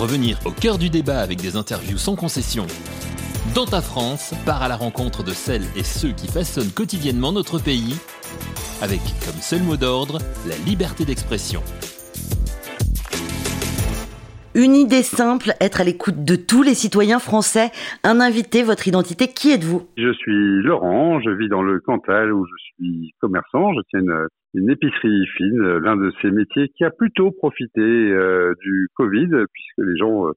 Revenir au cœur du débat avec des interviews sans concession. Dans ta France, part à la rencontre de celles et ceux qui façonnent quotidiennement notre pays, avec comme seul mot d'ordre la liberté d'expression. Une idée simple, être à l'écoute de tous les citoyens français. Un invité, votre identité, qui êtes-vous? Je suis Laurent, je vis dans le Cantal où je suis commerçant, je tiens une, épicerie fine, l'un de ces métiers qui a plutôt profité euh, du Covid puisque les gens euh,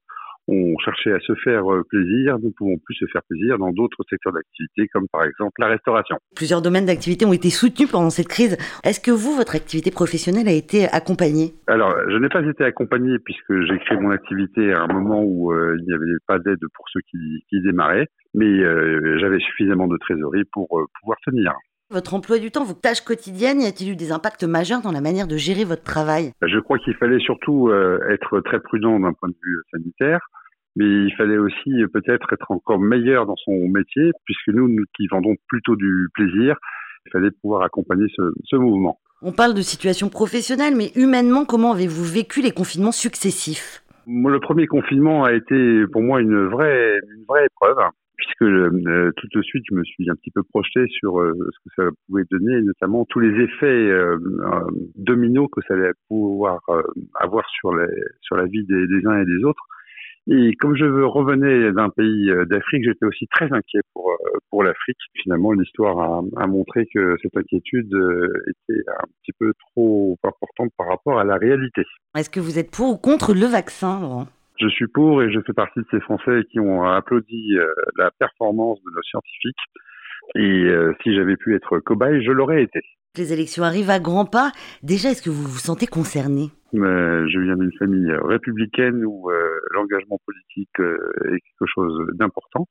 ont cherché à se faire euh, plaisir, nous ne pouvons plus se faire plaisir dans d'autres secteurs d'activité, comme par exemple la restauration. Plusieurs domaines d'activité ont été soutenus pendant cette crise. Est-ce que vous, votre activité professionnelle a été accompagnée? Alors, je n'ai pas été accompagné puisque j'ai créé mon activité à un moment où euh, il n'y avait pas d'aide pour ceux qui, qui démarraient, mais euh, j'avais suffisamment de trésorerie pour pouvoir tenir. Votre emploi du temps, vos tâches quotidiennes, y a-t-il eu des impacts majeurs dans la manière de gérer votre travail? Je crois qu'il fallait surtout être très prudent d'un point de vue sanitaire mais il fallait aussi euh, peut-être être encore meilleur dans son métier, puisque nous, nous qui vendons plutôt du plaisir, il fallait pouvoir accompagner ce, ce mouvement. On parle de situation professionnelle, mais humainement, comment avez-vous vécu les confinements successifs? Le premier confinement a été pour moi une vraie, une vraie épreuve, puisque euh, tout de suite, je me suis un petit peu projeté sur euh, ce que ça pouvait donner, notamment tous les effets euh, dominos que ça allait pouvoir avoir sur, les, sur la vie des, des uns et des autres. Et comme je revenais d'un pays euh, d'Afrique, j'étais aussi très inquiet pour euh, pour l'Afrique. Finalement, l'histoire a, a, montré que cette inquiétude euh, était un petit peu trop importante par rapport à la réalité. Est-ce que vous êtes pour ou contre le vaccin, Laurent? Je suis pour et je fais partie de ces Français qui ont applaudi la performance de nos scientifiques. Et si j'avais pu être cobaye, je l'aurais été. Les élections arrivent à grands pas. Déjà, est-ce que vous vous sentez concerné? Je viens d'une famille républicaine où euh, l'engagement politique euh, est quelque chose d'important.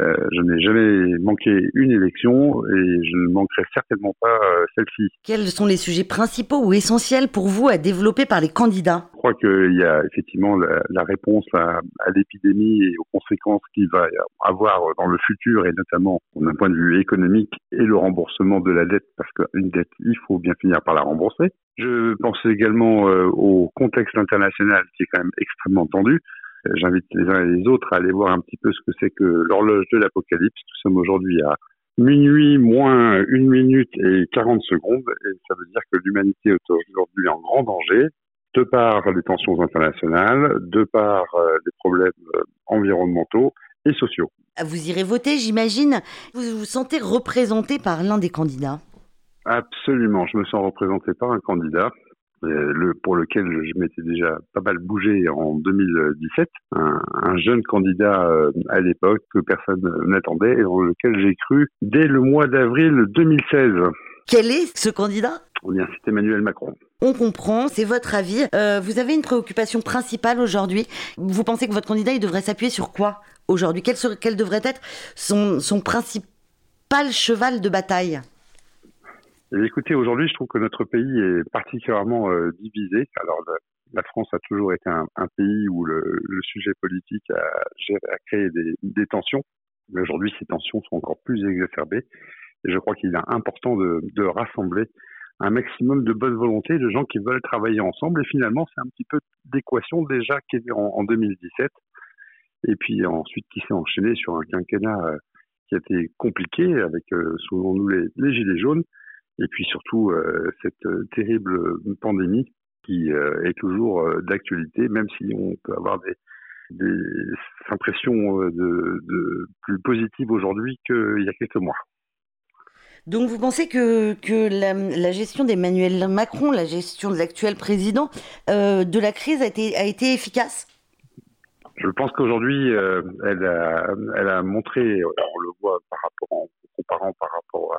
Euh, je n'ai jamais manqué une élection et je ne manquerai certainement pas euh, celle-ci. Quels sont les sujets principaux ou essentiels pour vous à développer par les candidats? Je crois qu'il y a effectivement la, la réponse à, à l'épidémie et aux conséquences qu'il va avoir dans le futur et notamment d'un point de vue économique et le remboursement de la dette parce qu'une dette, il faut bien finir par la rembourser. Je pense également euh, au contexte international qui est quand même extrêmement tendu. J'invite les uns et les autres à aller voir un petit peu ce que c'est que l'horloge de l'apocalypse. Nous sommes aujourd'hui à minuit moins une minute et 40 secondes et ça veut dire que l'humanité est aujourd'hui en grand danger de par les tensions internationales, de par euh, les problèmes euh, environnementaux et sociaux. Vous irez voter, j'imagine. Vous vous sentez représenté par l'un des candidats? Absolument, je me sens représenté par un candidat le, pour lequel je m'étais déjà pas mal bougé en 2017, un, un jeune candidat euh, à l'époque que personne n'attendait et dans lequel j'ai cru dès le mois d'avril 2016. Quel est ce candidat? Eh bien, c'est Emmanuel Macron. On comprend, c'est votre avis. Euh, vous avez une préoccupation principale aujourd'hui. Vous pensez que votre candidat il devrait s'appuyer sur quoi aujourd'hui? Quel devrait être son, son principal cheval de bataille? Et écoutez, aujourd'hui, je trouve que notre pays est particulièrement euh, divisé. Alors, la, France a toujours été un, un pays où le, le, sujet politique a, a créé des, des, tensions. Mais aujourd'hui, ces tensions sont encore plus exacerbées. Et je crois qu'il est important de, de, rassembler un maximum de bonne volonté, de gens qui veulent travailler ensemble. Et finalement, c'est un petit peu d'équation déjà qui est en, en 2017. Et puis ensuite, qui s'est enchaîné sur un quinquennat euh, qui a été compliqué avec, euh, selon nous, les, les gilets jaunes et puis surtout euh, cette euh, terrible pandémie qui euh, est toujours d'actualité, même si on peut avoir des, des impressions de, de plus positives aujourd'hui qu'il y a quelques mois. Donc vous pensez que, que la, la gestion d'Emmanuel Macron, la gestion de l'actuel président euh, de la crise a été, a été efficace? Je pense qu'aujourd'hui, euh, elle, a, elle a montré, on le voit par rapport, en comparant par rapport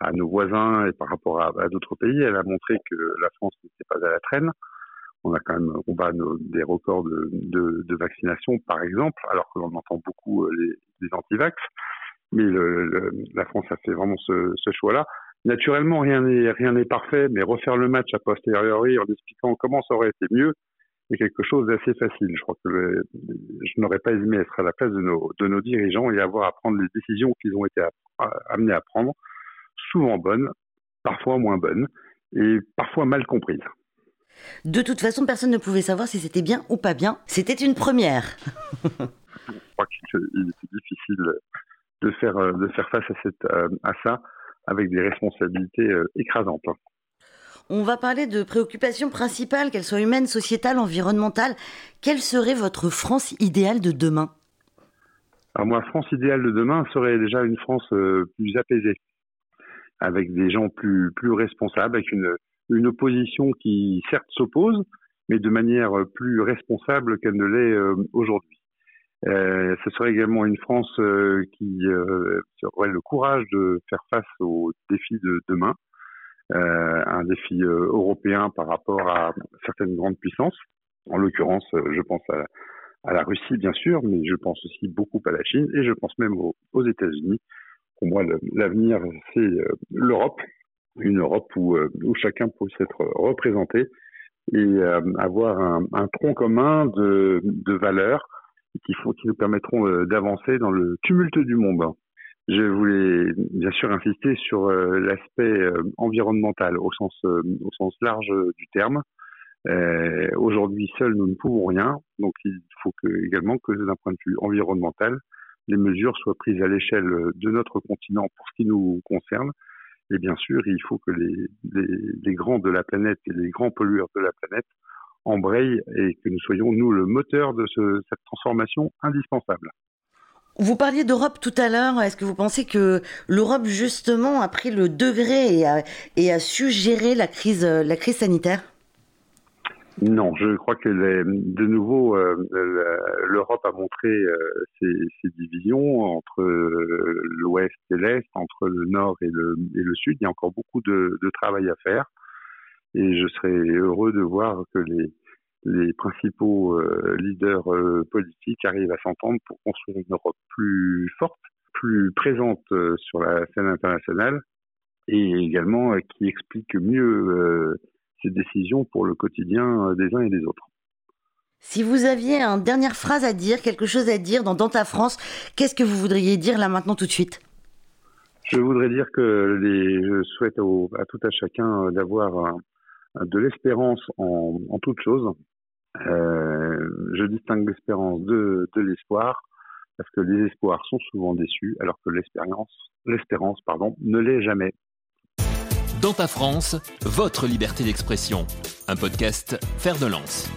à, à nos voisins et par rapport à, d'autres pays, elle a montré que la France n'était pas à la traîne. On a quand même, on bat des records de, vaccination, par exemple, alors que l'on entend beaucoup euh, les, les anti-vax. Mais la France a fait vraiment ce, choix-là. Naturellement, rien n'est parfait, mais refaire le match a posteriori en expliquant comment ça aurait été mieux, c'est quelque chose d'assez facile. Je crois que je n'aurais pas aimé être à la place de nos, dirigeants et avoir à prendre les décisions qu'ils ont été amenés à prendre souvent bonnes, parfois moins bonnes et parfois mal comprises. De toute façon, personne ne pouvait savoir si c'était bien ou pas bien. C'était une première. Je crois qu'il était difficile de faire, de faire face à, cette, à ça avec des responsabilités écrasantes. On va parler de préoccupations principales, qu'elles soient humaines, sociétales, environnementales. Quelle serait votre France idéale de demain? Alors moi, France idéale de demain serait déjà une France euh, plus apaisée, avec des gens plus, plus responsables, avec une, une opposition qui certes s'oppose, mais de manière plus responsable qu'elle ne l'est euh, aujourd'hui. Euh, ce serait également une France euh, qui aurait le courage de faire face aux défis de demain, euh, un défi euh, européen par rapport à certaines grandes puissances. En l'occurrence, euh, je pense à, la Russie, bien sûr, mais je pense aussi beaucoup à la Chine et je pense même aux États-Unis. Pour moi, l'avenir, c'est l'Europe, une Europe où, où chacun peut être représenté et avoir un, tronc commun de, valeurs qui, nous permettront d'avancer dans le tumulte du monde. Je voulais bien sûr insister sur euh, l'aspect euh, environnemental au sens, euh, large du terme. Aujourd'hui, seuls, nous ne pouvons rien. Donc, il faut également que, d'un point de vue environnemental, les mesures soient prises à l'échelle de notre continent pour ce qui nous concerne. Et bien sûr, il faut que les, grands de la planète et les grands pollueurs de la planète embrayent et que nous soyons, nous, le moteur de ce, cette transformation indispensable. Vous parliez d'Europe tout à l'heure. Est-ce que vous pensez que l'Europe justement a pris le degré et a, et a su gérer la crise, la crise sanitaire? Non, je crois que les, de nouveau, euh, l'Europe a montré euh, ses, divisions entre euh, l'Ouest et l'Est, entre le Nord et le, Sud. Il y a encore beaucoup de, travail à faire, et je serais heureux de voir que les, principaux leaders politiques arrivent à s'entendre pour construire une Europe plus forte, plus présente sur la scène internationale et également qui explique mieux ses décisions pour le quotidien des uns et des autres. Si vous aviez une dernière phrase à dire, quelque chose à dire dans, dans ta France, qu'est-ce que vous voudriez dire là maintenant tout de suite? Je voudrais dire que les, je souhaite au, à tout à chacun d'avoir de l'espérance en, en toute chose, euh, je distingue l'espérance de, de l'espoir parce que les espoirs sont souvent déçus alors que l'espérance, l'espérance pardon, ne l'est jamais. Dans ta France, votre liberté d'expression. Un podcast Faire de lance.